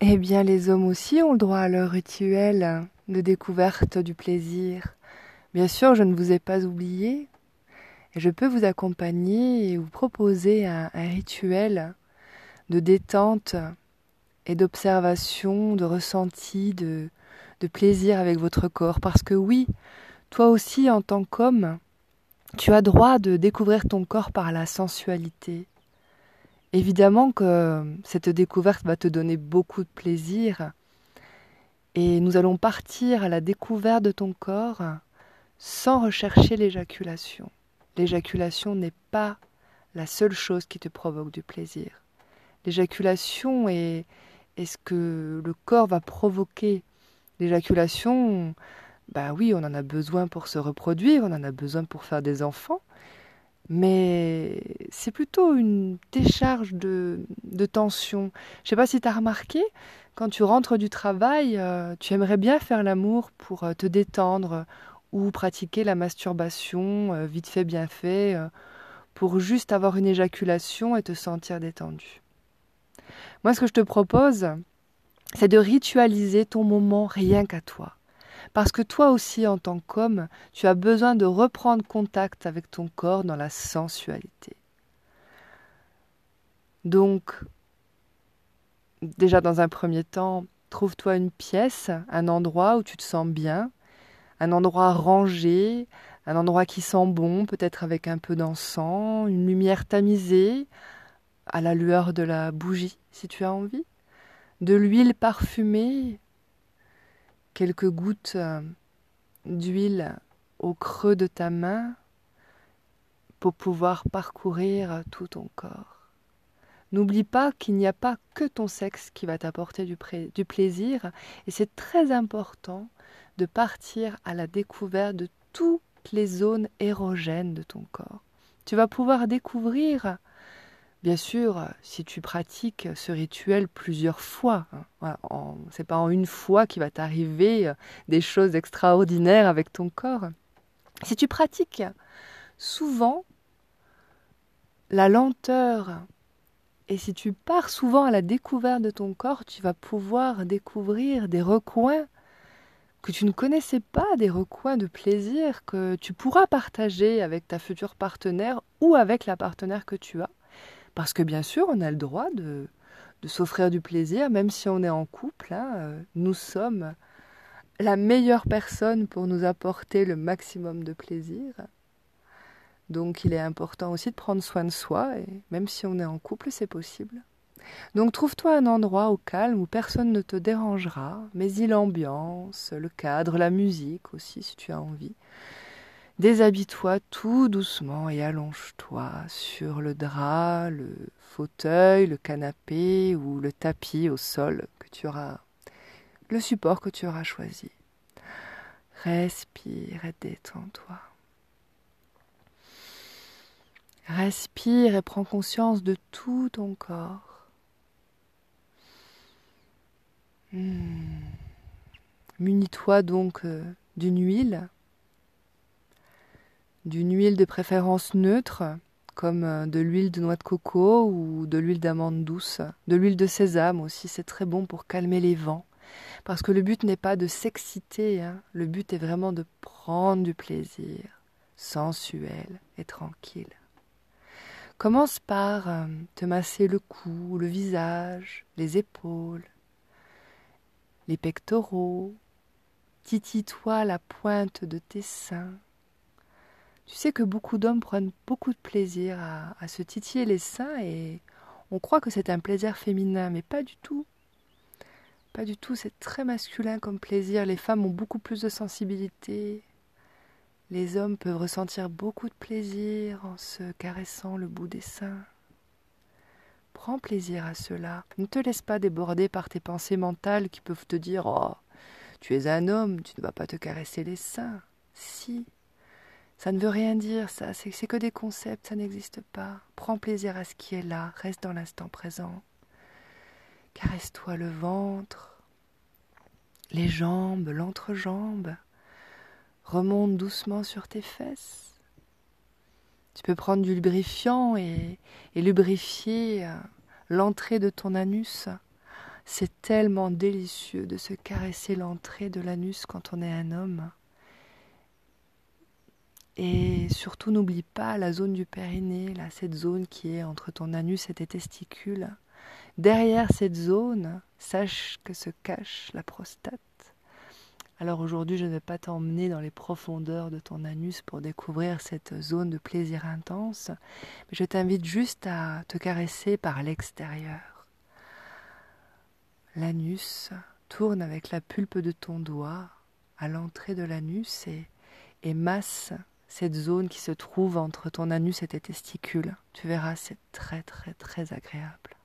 Eh bien, les hommes aussi ont le droit à leur rituel de découverte du plaisir. Bien sûr, je ne vous ai pas oublié. Et je peux vous accompagner et vous proposer un, rituel de détente et d'observation, de ressenti, de plaisir avec votre corps. Parce que oui, toi aussi, en tant qu'homme, tu as droit de découvrir ton corps par la sensualité. Évidemment que cette découverte va te donner beaucoup de plaisir et nous allons partir à la découverte de ton corps sans rechercher l'éjaculation. L'éjaculation n'est pas la seule chose qui te provoque du plaisir. L'éjaculation est, est ce que le corps va provoquer. L'éjaculation, bah oui, on en a besoin pour se reproduire, on en a besoin pour faire des enfants, mais c'est plutôt une décharge de, tension. Je sais pas si tu as remarqué, quand tu rentres du travail, euh, tu aimerais bien faire l'amour pour euh, te détendre ou pratiquer la masturbation euh, vite fait, bien fait, pour juste avoir une éjaculation et te sentir détendu. Moi, ce que je te propose, c'est de ritualiser ton moment rien qu'à toi. Parce que toi aussi, en tant qu'homme, tu as besoin de reprendre contact avec ton corps dans la sensualité. Donc, déjà dans un premier temps, trouve-toi une pièce, un endroit où tu te sens bien, un endroit rangé, un endroit qui sent bon, peut-être avec un peu d'encens, une lumière tamisée, à la lueur de la bougie, si tu as envie, de l'huile parfumée, quelques gouttes euh, d'huile au creux de ta main pour pouvoir parcourir tout ton corps. N'oublie pas qu'il n'y a pas que ton sexe qui va t'apporter du, du, plaisir et c'est très important de partir à la découverte de toutes les zones érogènes de ton corps. Tu vas pouvoir découvrir Bien sûr, si tu pratiques ce rituel plusieurs fois, hein, c'est pas en une fois qu'il va t'arriver euh, des choses extraordinaires avec ton corps. Si tu pratiques souvent la lenteur et si tu pars souvent à la découverte de ton corps, tu vas pouvoir découvrir des recoins que tu ne connaissais pas, des recoins de plaisir que tu pourras partager avec ta future partenaire ou avec la partenaire que tu as. Parce que bien sûr, on a le droit de, de s'offrir du plaisir, même si on est en couple. Hein, euh, nous sommes la meilleure personne pour nous apporter le maximum de plaisir. Donc il est important aussi de prendre soin de soi, et même si on est en couple, c'est possible. Donc trouve-toi un endroit au calme où personne ne te dérangera, mais il l'ambiance, le cadre, la musique aussi si tu as envie. Déshabille-toi tout doucement et allonge-toi sur le drap, le fauteuil, le canapé ou le tapis au sol que tu auras, le support que tu auras choisi. Respire et détends-toi. Respire et prends conscience de tout ton corps. Hmm. Munis-toi donc euh, d'une huile d'une huile de préférence neutre, comme euh, de l'huile de noix de coco ou de l'huile d'amande douce, de l'huile de sésame aussi, c'est très bon pour calmer les vents. Parce que le but n'est pas de s'exciter, hein. le but est vraiment de prendre du plaisir, sensuel et tranquille. Commence par euh, te masser le cou, le visage, les épaules, les pectoraux, titille-toi la pointe de tes seins, tu sais que beaucoup d'hommes prennent beaucoup de plaisir à, se titiller les seins et on croit que c'est un plaisir féminin, mais pas du tout. Pas du tout, c'est très masculin comme plaisir. Les femmes ont beaucoup plus de sensibilité. Les hommes peuvent ressentir beaucoup de plaisir en se caressant le bout des seins. Prends plaisir à cela. Ne te laisse pas déborder par tes pensées mentales qui peuvent te dire Oh, tu es un homme, tu ne vas pas te caresser les seins. Si, ça ne veut rien dire, ça, c'est que des concepts, ça n'existe pas. Prends plaisir à ce qui est là, reste dans l'instant présent. Caresse-toi le ventre, les jambes, l'entrejambe. Remonte doucement sur tes fesses. Tu peux prendre du lubrifiant et, lubrifier euh, l'entrée de ton anus. C'est tellement délicieux de se caresser l'entrée de l'anus quand on est un homme. Et surtout, n'oublie pas la zone du périnée, là, cette zone qui est entre ton anus et tes testicules. Derrière cette zone, sache que se cache la prostate. Alors aujourd'hui, je ne vais pas t'emmener dans les profondeurs de ton anus pour découvrir cette zone de plaisir intense, mais je t'invite juste à te caresser par l'extérieur. L'anus tourne avec la pulpe de ton doigt à l'entrée de l'anus et, et masse cette zone qui se trouve entre ton anus et tes testicules. Tu verras, c'est très très très agréable.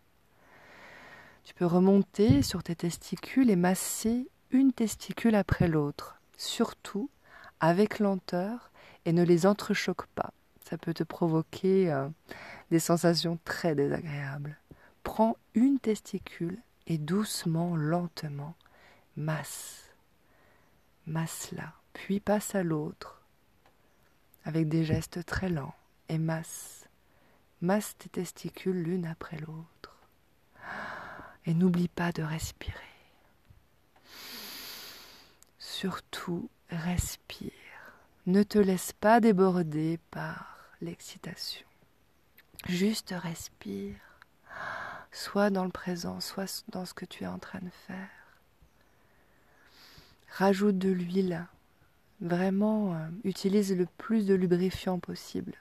Tu peux remonter sur tes testicules et masser une testicule après l'autre, surtout avec lenteur et ne les entrechoque pas. Ça peut te provoquer euh, des sensations très désagréables. Prends une testicule et doucement, lentement, masse. Masse-la, puis passe à l'autre avec des gestes très lents et masse. Masse tes testicules l'une après l'autre. Et n'oublie pas de respirer. Surtout, respire. Ne te laisse pas déborder par l'excitation. Juste respire. Soit dans le présent, soit dans ce que tu es en train de faire. Rajoute de l'huile Vraiment, euh, utilise le plus de lubrifiant possible.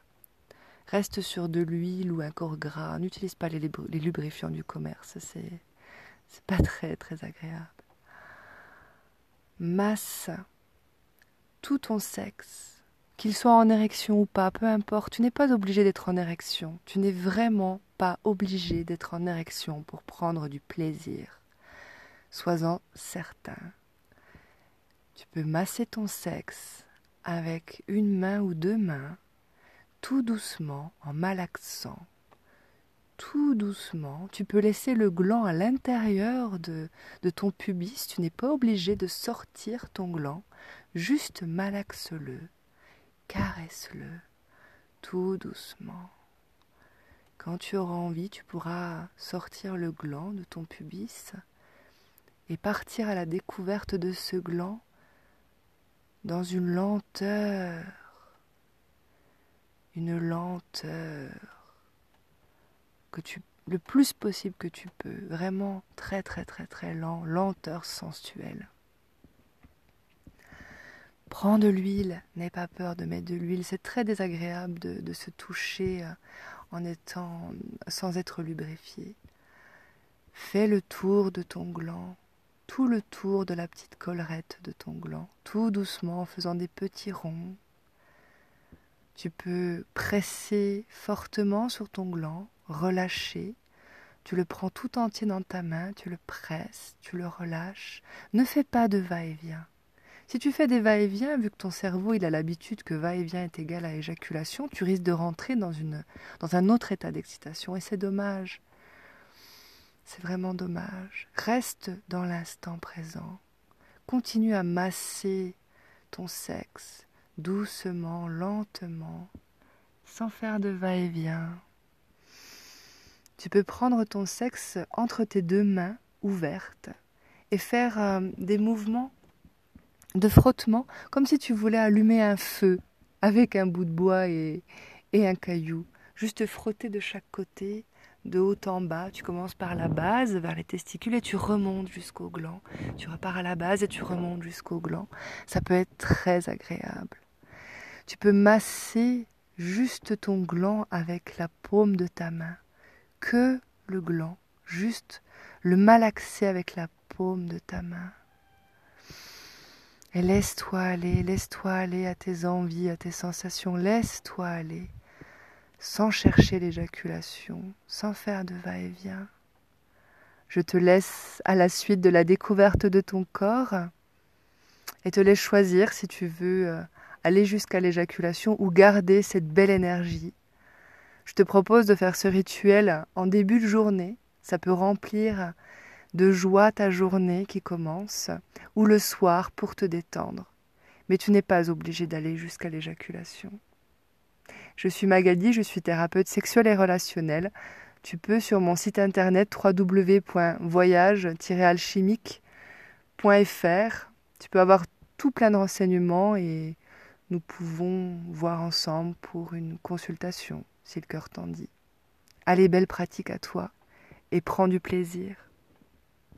Reste sur de l'huile ou un corps gras. N'utilise pas les, lubrifiants du commerce. C'est, c'est pas très très agréable. Masse tout ton sexe, qu'il soit en érection ou pas, peu importe. Tu n'es pas obligé d'être en érection. Tu n'es vraiment pas obligé d'être en érection pour prendre du plaisir. Sois-en certain. Tu peux masser ton sexe avec une main ou deux mains, tout doucement, en malaxant. Tout doucement, tu peux laisser le gland à l'intérieur de, de ton pubis. Tu n'es pas obligé de sortir ton gland. Juste malaxe-le, caresse-le, tout doucement. Quand tu auras envie, tu pourras sortir le gland de ton pubis et partir à la découverte de ce gland dans une lenteur, une lenteur que tu le plus possible que tu peux, vraiment très très très très lent, lenteur sensuelle. Prends de l'huile, n'aie pas peur de mettre de l'huile, c'est très désagréable de, de, se toucher euh, en étant sans être lubrifié. Fais le tour de ton gland, tout le tour de la petite collerette de ton gland, tout doucement en faisant des petits ronds. Tu peux presser fortement sur ton gland, relâcher. Tu le prends tout entier dans ta main, tu le presses, tu le relâches. Ne fais pas de va-et-vient. Si tu fais des va-et-vient, vu que ton cerveau il a l'habitude que va-et-vient est égal à éjaculation, tu risques de rentrer dans, une, dans un autre état d'excitation et c'est dommage. C'est vraiment dommage. Reste dans l'instant présent. Continue à masser ton sexe doucement, lentement, sans faire de va-et-vient. Tu peux prendre ton sexe entre tes deux mains ouvertes et faire euh, des mouvements de frottement comme si tu voulais allumer un feu avec un bout de bois et, et un caillou. Juste frotter de chaque côté de haut en bas. Tu commences par la base, vers les testicules, et tu remontes jusqu'au gland. Tu repars à la base et tu remontes jusqu'au gland. Ça peut être très agréable. Tu peux masser juste ton gland avec la paume de ta main. Que le gland, juste le malaxer avec la paume de ta main. Et laisse-toi aller, laisse-toi aller à tes envies, à tes sensations, laisse-toi aller sans chercher l'éjaculation, sans faire de va-et-vient. Je te laisse à la suite de la découverte de ton corps et te laisse choisir si tu veux euh, aller jusqu'à l'éjaculation ou garder cette belle énergie. Je te propose de faire ce rituel en début de journée. Ça peut remplir de joie ta journée qui commence, ou le soir pour te détendre. Mais tu n'es pas obligé d'aller jusqu'à l'éjaculation. Je suis Magali, je suis thérapeute sexuelle et relationnelle. tu peux sur mon site internet www.voyage-alchimique.fr. Tu peux avoir tout plein de renseignements et nous pouvons voir ensemble pour une consultation si le cœur t'en dit. Allez, belle pratique à toi et prends du plaisir.